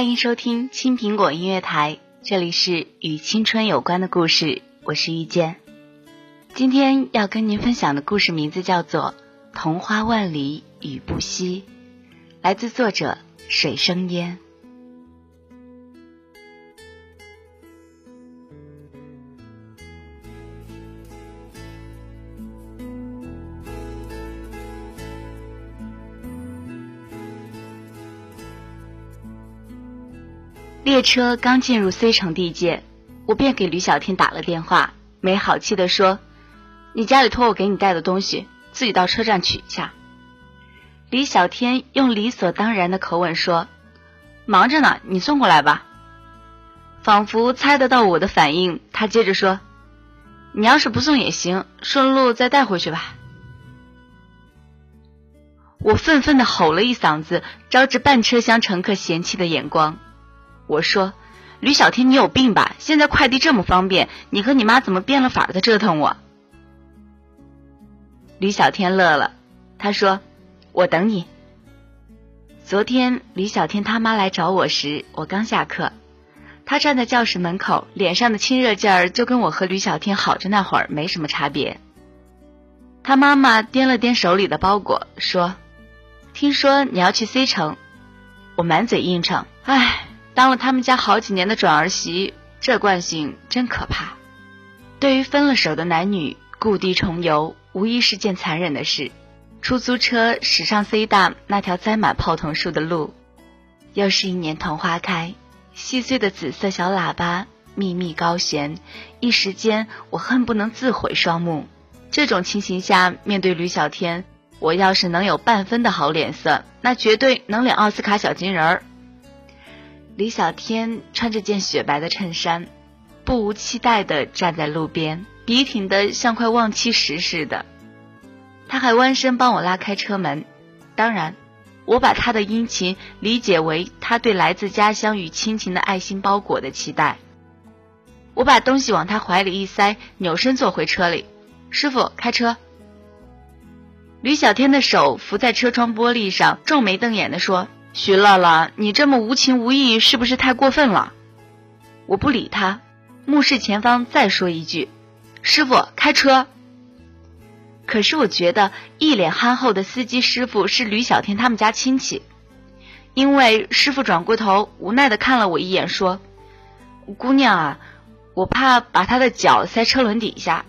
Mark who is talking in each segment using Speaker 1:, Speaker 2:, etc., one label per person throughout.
Speaker 1: 欢迎收听青苹果音乐台，这里是与青春有关的故事，我是遇见。今天要跟您分享的故事名字叫做《桐花万里雨不息》，来自作者水生烟。列车刚进入 C 城地界，我便给吕小天打了电话，没好气地说：“你家里托我给你带的东西，自己到车站取一下。”李小天用理所当然的口吻说：“忙着呢，你送过来吧。”仿佛猜得到我的反应，他接着说：“你要是不送也行，顺路再带回去吧。”我愤愤地吼了一嗓子，招致半车厢乘客嫌弃的眼光。我说：“吕小天，你有病吧？现在快递这么方便，你和你妈怎么变了法的折腾我？”吕小天乐了，他说：“我等你。”昨天吕小天他妈来找我时，我刚下课，他站在教室门口，脸上的亲热劲儿就跟我和吕小天好着那会儿没什么差别。他妈妈掂了掂手里的包裹，说：“听说你要去 C 城。”我满嘴应承：“唉。”当了他们家好几年的转儿媳，这惯性真可怕。对于分了手的男女，故地重游无疑是件残忍的事。出租车驶上 C 大那条栽满泡桐树的路，又是一年桐花开，细碎的紫色小喇叭密密高悬，一时间我恨不能自毁双目。这种情形下，面对吕小天，我要是能有半分的好脸色，那绝对能领奥斯卡小金人儿。李小天穿着件雪白的衬衫，不无期待地站在路边，笔挺得像块望气石似的。他还弯身帮我拉开车门，当然，我把他的殷勤理解为他对来自家乡与亲情的爱心包裹的期待。我把东西往他怀里一塞，扭身坐回车里。师傅，开车。吕小天的手扶在车窗玻璃上，皱眉瞪眼地说。徐乐乐，你这么无情无义，是不是太过分了？我不理他，目视前方，再说一句：“师傅，开车。”可是我觉得一脸憨厚的司机师傅是吕小天他们家亲戚，因为师傅转过头，无奈的看了我一眼，说：“姑娘啊，我怕把他的脚塞车轮底下。”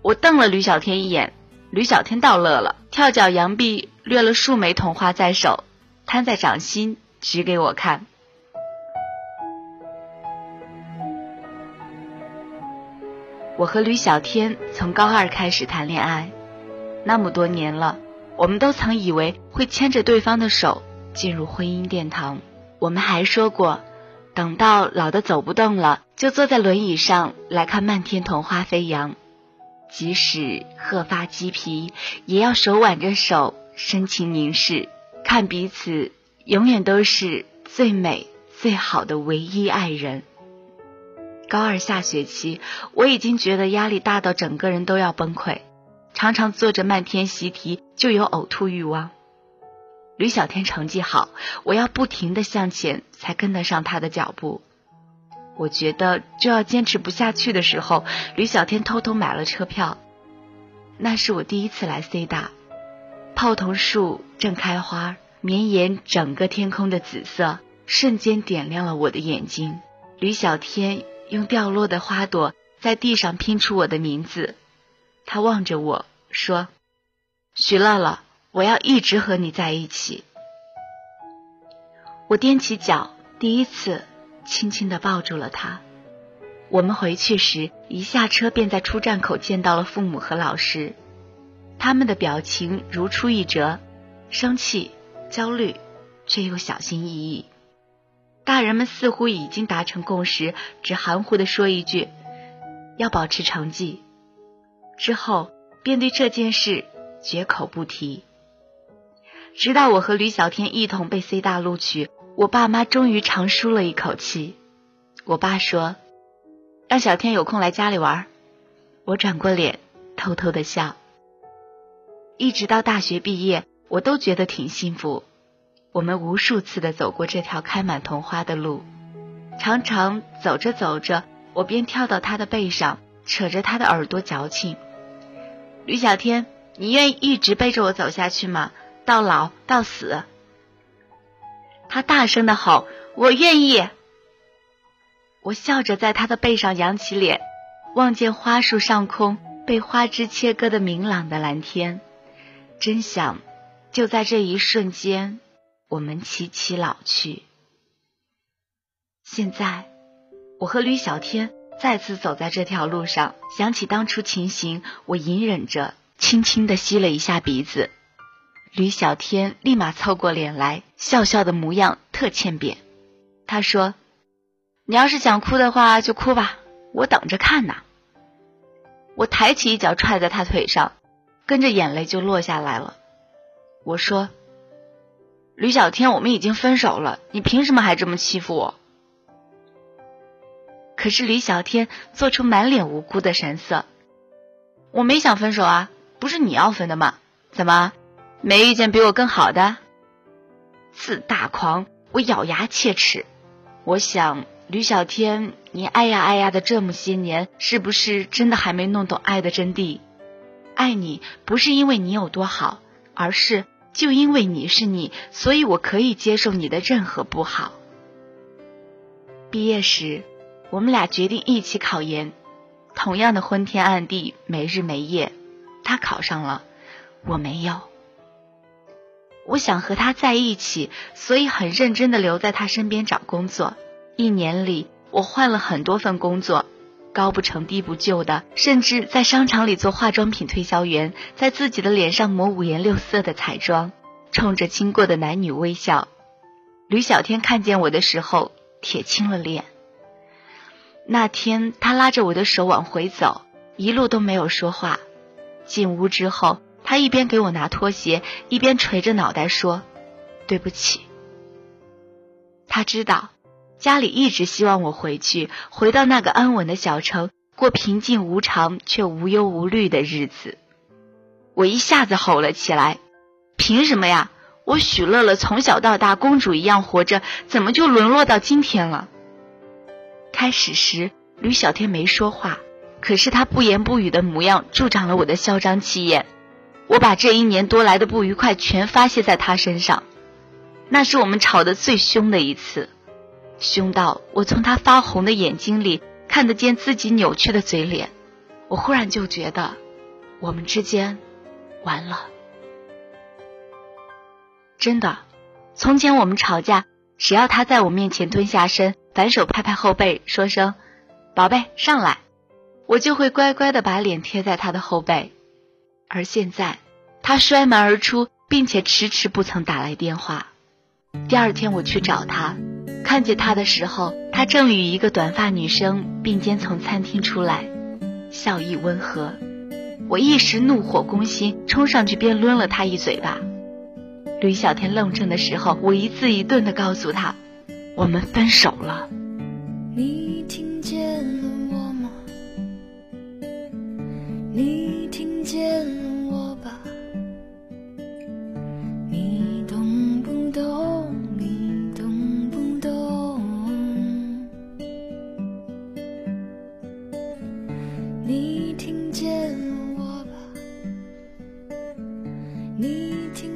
Speaker 1: 我瞪了吕小天一眼，吕小天倒乐了，跳脚扬臂。掠了数枚桐花在手，摊在掌心，指给我看。我和吕小天从高二开始谈恋爱，那么多年了，我们都曾以为会牵着对方的手进入婚姻殿堂。我们还说过，等到老的走不动了，就坐在轮椅上来看漫天桐花飞扬，即使鹤发鸡皮，也要手挽着手。深情凝视，看彼此，永远都是最美最好的唯一爱人。高二下学期，我已经觉得压力大到整个人都要崩溃，常常做着漫天习题就有呕吐欲望。吕小天成绩好，我要不停的向前才跟得上他的脚步。我觉得就要坚持不下去的时候，吕小天偷偷买了车票。那是我第一次来 C 大，泡桐树正开花，绵延整个天空的紫色瞬间点亮了我的眼睛。吕小天用掉落的花朵在地上拼出我的名字，他望着我说：“许乐乐，我要一直和你在一起。”我踮起脚，第一次。轻轻的抱住了他。我们回去时，一下车便在出站口见到了父母和老师，他们的表情如出一辙，生气、焦虑，却又小心翼翼。大人们似乎已经达成共识，只含糊的说一句：“要保持成绩。”之后便对这件事绝口不提。直到我和吕小天一同被 C 大录取。我爸妈终于长舒了一口气。我爸说：“让小天有空来家里玩。”我转过脸，偷偷的笑。一直到大学毕业，我都觉得挺幸福。我们无数次的走过这条开满桐花的路，常常走着走着，我便跳到他的背上，扯着他的耳朵矫情：“吕小天，你愿意一直背着我走下去吗？到老到死？”他大声的吼：“我愿意！”我笑着在他的背上扬起脸，望见花树上空被花枝切割的明朗的蓝天，真想就在这一瞬间，我们齐齐老去。现在，我和吕小天再次走在这条路上，想起当初情形，我隐忍着，轻轻的吸了一下鼻子。吕小天立马凑过脸来，笑笑的模样特欠扁。他说：“你要是想哭的话，就哭吧，我等着看呢。”我抬起一脚踹在他腿上，跟着眼泪就落下来了。我说：“吕小天，我们已经分手了，你凭什么还这么欺负我？”可是吕小天做出满脸无辜的神色：“我没想分手啊，不是你要分的吗？怎么？”没遇见比我更好的，自大狂！我咬牙切齿。我想，吕小天，你爱呀爱呀的这么些年，是不是真的还没弄懂爱的真谛？爱你不是因为你有多好，而是就因为你是你，所以我可以接受你的任何不好。毕业时，我们俩决定一起考研，同样的昏天暗地，没日没夜。他考上了，我没有。我想和他在一起，所以很认真的留在他身边找工作。一年里，我换了很多份工作，高不成低不就的，甚至在商场里做化妆品推销员，在自己的脸上抹五颜六色的彩妆，冲着经过的男女微笑。吕小天看见我的时候，铁青了脸。那天，他拉着我的手往回走，一路都没有说话。进屋之后。他一边给我拿拖鞋，一边垂着脑袋说：“对不起。”他知道家里一直希望我回去，回到那个安稳的小城，过平静无常却无忧无虑的日子。我一下子吼了起来：“凭什么呀？我许乐乐从小到大公主一样活着，怎么就沦落到今天了？”开始时，吕小天没说话，可是他不言不语的模样助长了我的嚣张气焰。我把这一年多来的不愉快全发泄在他身上，那是我们吵得最凶的一次，凶到我从他发红的眼睛里看得见自己扭曲的嘴脸。我忽然就觉得，我们之间完了。真的，从前我们吵架，只要他在我面前蹲下身，反手拍拍后背，说声“宝贝，上来”，我就会乖乖的把脸贴在他的后背。而现在，他摔门而出，并且迟迟不曾打来电话。第二天我去找他，看见他的时候，他正与一个短发女生并肩从餐厅出来，笑意温和。我一时怒火攻心，冲上去便抡了他一嘴巴。吕小天愣怔的时候，我一字一顿的告诉他：“我们分手了。”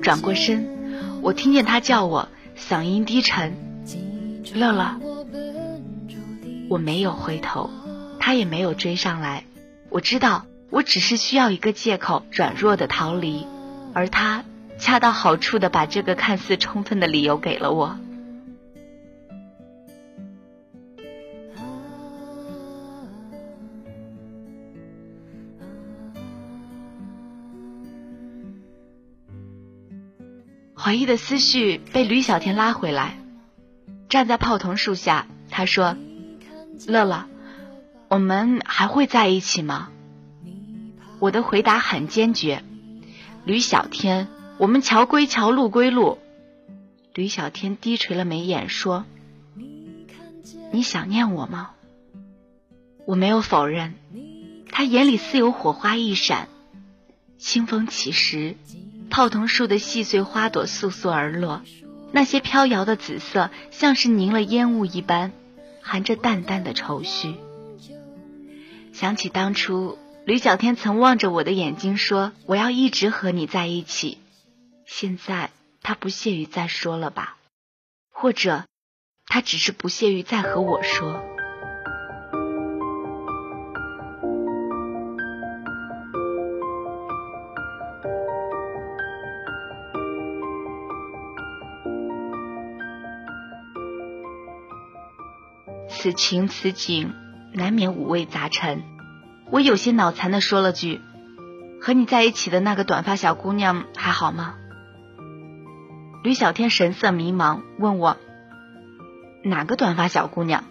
Speaker 1: 转过身，我听见他叫我，嗓音低沉：“乐乐。”我没有回头，他也没有追上来。我知道，我只是需要一个借口，软弱的逃离，而他恰到好处的把这个看似充分的理由给了我。怀疑的思绪被吕小天拉回来，站在泡桐树下，他说：“乐乐，我们还会在一起吗？”我的回答很坚决：“吕小天，我们桥归桥，路归路。”吕小天低垂了眉眼说：“你想念我吗？”我没有否认，他眼里似有火花一闪，清风起时。泡桐树的细碎花朵簌簌而落，那些飘摇的紫色像是凝了烟雾一般，含着淡淡的愁绪。想起当初吕小天曾望着我的眼睛说：“我要一直和你在一起。”现在他不屑于再说了吧？或者他只是不屑于再和我说？此情此景，难免五味杂陈。我有些脑残的说了句：“和你在一起的那个短发小姑娘还好吗？”吕小天神色迷茫，问我：“哪个短发小姑娘？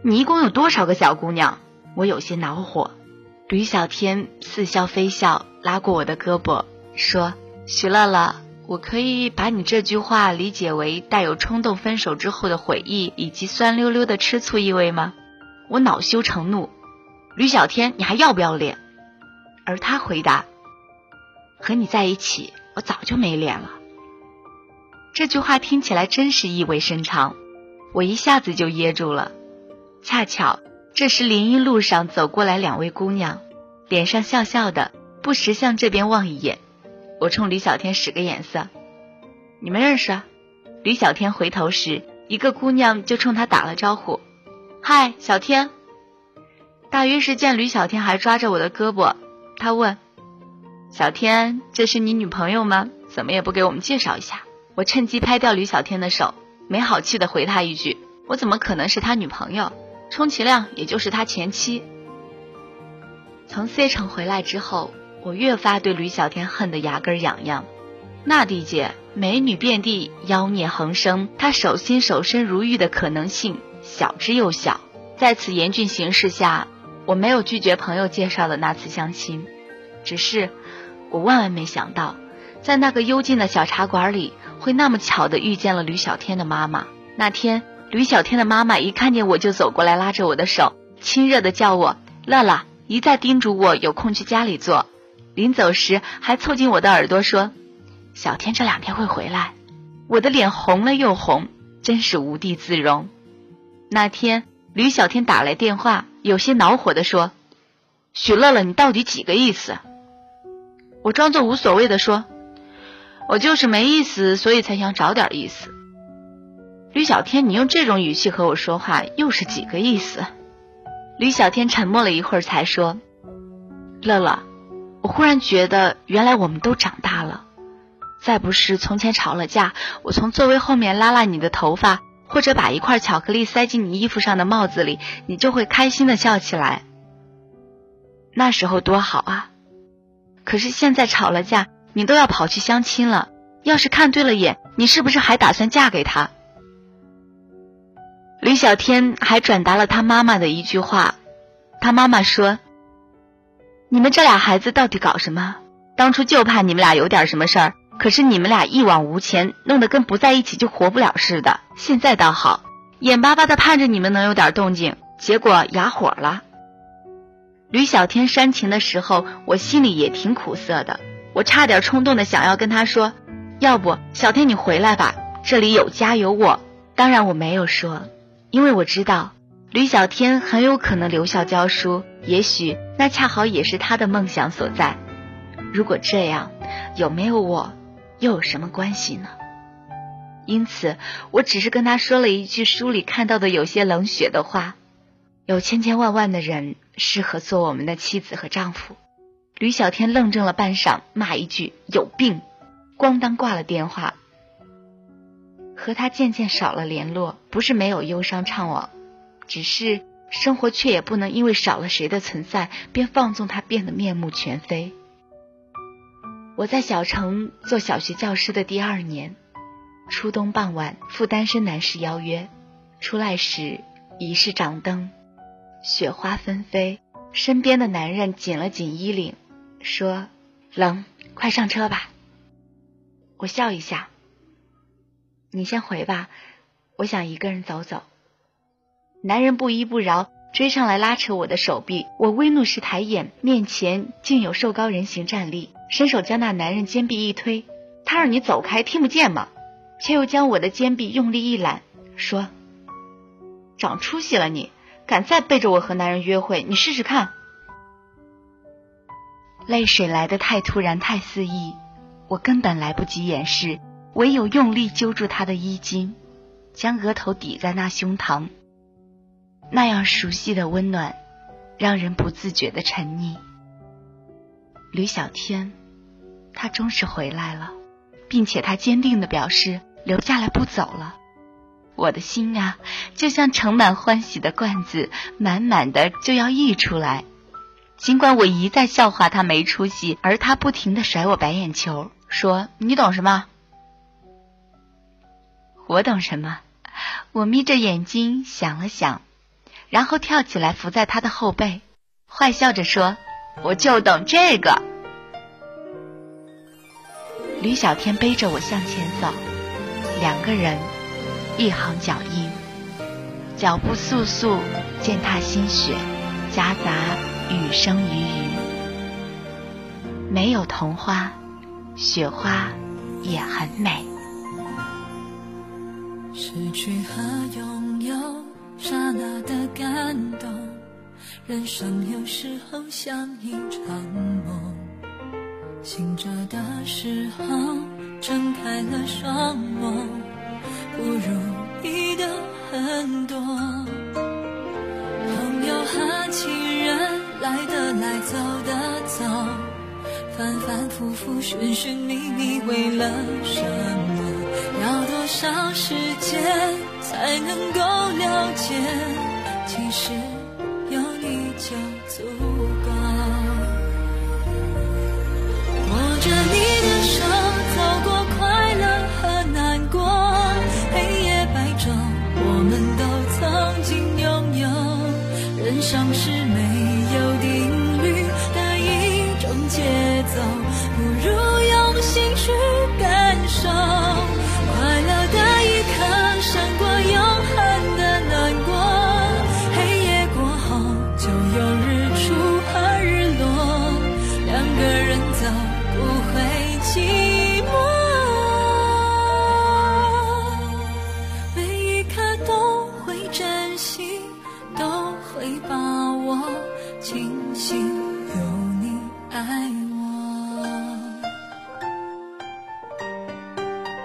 Speaker 1: 你一共有多少个小姑娘？”我有些恼火。吕小天似笑非笑，拉过我的胳膊，说：“徐乐乐。”我可以把你这句话理解为带有冲动分手之后的悔意以及酸溜溜的吃醋意味吗？我恼羞成怒，吕小天，你还要不要脸？而他回答：和你在一起，我早就没脸了。这句话听起来真是意味深长，我一下子就噎住了。恰巧这时林荫路上走过来两位姑娘，脸上笑笑的，不时向这边望一眼。我冲吕小天使个眼色，你们认识？啊？吕小天回头时，一个姑娘就冲他打了招呼：“嗨，小天。”大约是见吕小天还抓着我的胳膊，他问：“小天，这是你女朋友吗？怎么也不给我们介绍一下？”我趁机拍掉吕小天的手，没好气的回他一句：“我怎么可能是他女朋友？充其量也就是他前妻。”从 C 城回来之后。我越发对吕小天恨得牙根痒痒。那地界美女遍地，妖孽横生，他手心手身如玉的可能性小之又小。在此严峻形势下，我没有拒绝朋友介绍的那次相亲，只是我万万没想到，在那个幽静的小茶馆里，会那么巧的遇见了吕小天的妈妈。那天，吕小天的妈妈一看见我就走过来，拉着我的手，亲热的叫我乐乐，一再叮嘱我有空去家里坐。临走时还凑近我的耳朵说：“小天这两天会回来。”我的脸红了又红，真是无地自容。那天吕小天打来电话，有些恼火的说：“许乐乐，你到底几个意思？”我装作无所谓的说：“我就是没意思，所以才想找点意思。”吕小天，你用这种语气和我说话，又是几个意思？吕小天沉默了一会儿，才说：“乐乐。”我忽然觉得，原来我们都长大了。再不是从前吵了架，我从座位后面拉拉你的头发，或者把一块巧克力塞进你衣服上的帽子里，你就会开心的笑起来。那时候多好啊！可是现在吵了架，你都要跑去相亲了。要是看对了眼，你是不是还打算嫁给他？李小天还转达了他妈妈的一句话，他妈妈说。你们这俩孩子到底搞什么？当初就怕你们俩有点什么事儿，可是你们俩一往无前，弄得跟不在一起就活不了似的。现在倒好，眼巴巴的盼着你们能有点动静，结果哑火了。吕小天煽情的时候，我心里也挺苦涩的，我差点冲动的想要跟他说，要不小天你回来吧，这里有家有我。当然我没有说，因为我知道。吕小天很有可能留校教书，也许那恰好也是他的梦想所在。如果这样，有没有我又有什么关系呢？因此，我只是跟他说了一句书里看到的有些冷血的话：有千千万万的人适合做我们的妻子和丈夫。吕小天愣怔了半晌，骂一句“有病”，咣当挂了电话。和他渐渐少了联络，不是没有忧伤怅惘，只是生活却也不能因为少了谁的存在，便放纵他变得面目全非。我在小城做小学教师的第二年。初冬傍晚，赴单身男士邀约，出来时已是掌灯，雪花纷飞。身边的男人紧了紧衣领，说：“冷，快上车吧。”我笑一下：“你先回吧，我想一个人走走。”男人不依不饶，追上来拉扯我的手臂。我微怒时抬眼，面前竟有瘦高人形站立，伸手将那男人肩臂一推：“他让你走开，听不见吗？”却又将我的肩臂用力一揽，说：“长出息了你，敢再背着我和男人约会，你试试看。”泪水来得太突然，太肆意，我根本来不及掩饰，唯有用力揪住他的衣襟，将额头抵在那胸膛。那样熟悉的温暖，让人不自觉的沉溺。吕小天，他终是回来了，并且他坚定的表示。留下来不走了，我的心啊，就像盛满欢喜的罐子，满满的就要溢出来。尽管我一再笑话他没出息，而他不停的甩我白眼球，说你懂什么？我懂什么？我眯着眼睛想了想，然后跳起来伏在他的后背，坏笑着说：“我就懂这个。”吕小天背着我向前走。两个人，一行脚印，脚步簌簌，践踏新雪，夹杂雨声雨语。没有桐花，雪花也很美。
Speaker 2: 失去和拥有，刹那的感动。人生有时候像一场梦，醒着的时候。睁开了双眸，不如意的很多。朋友和情人来的来，走的走，反反复复，寻寻觅觅，为了什么？要多少时间才能够了解？其实有你就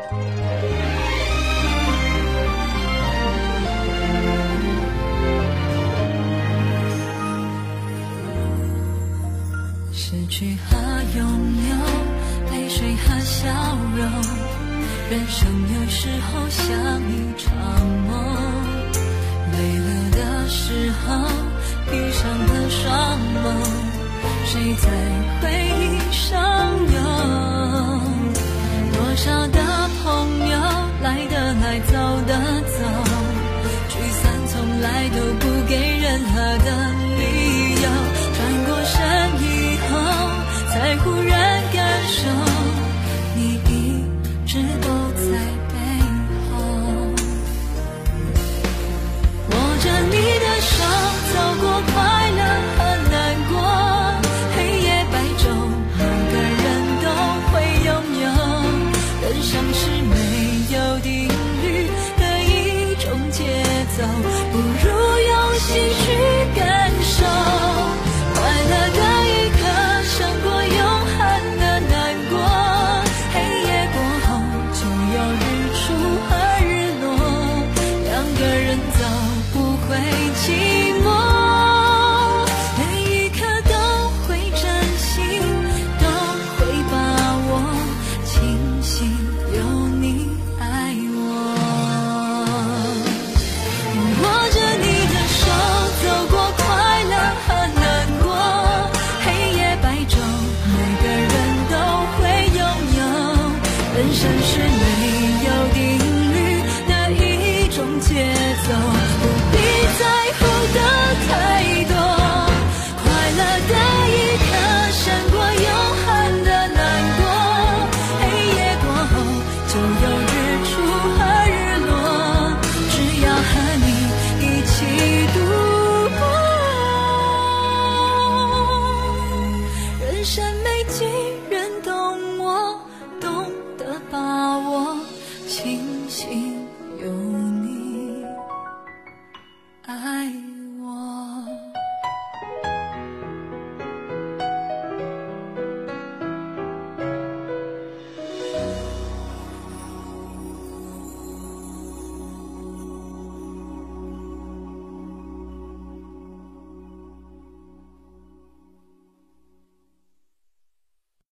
Speaker 2: 失去和拥有，泪水和笑容，人生有时候像一场梦。累了的时候，闭上了双眸，谁在回忆上游？多少的都不给任何的 me.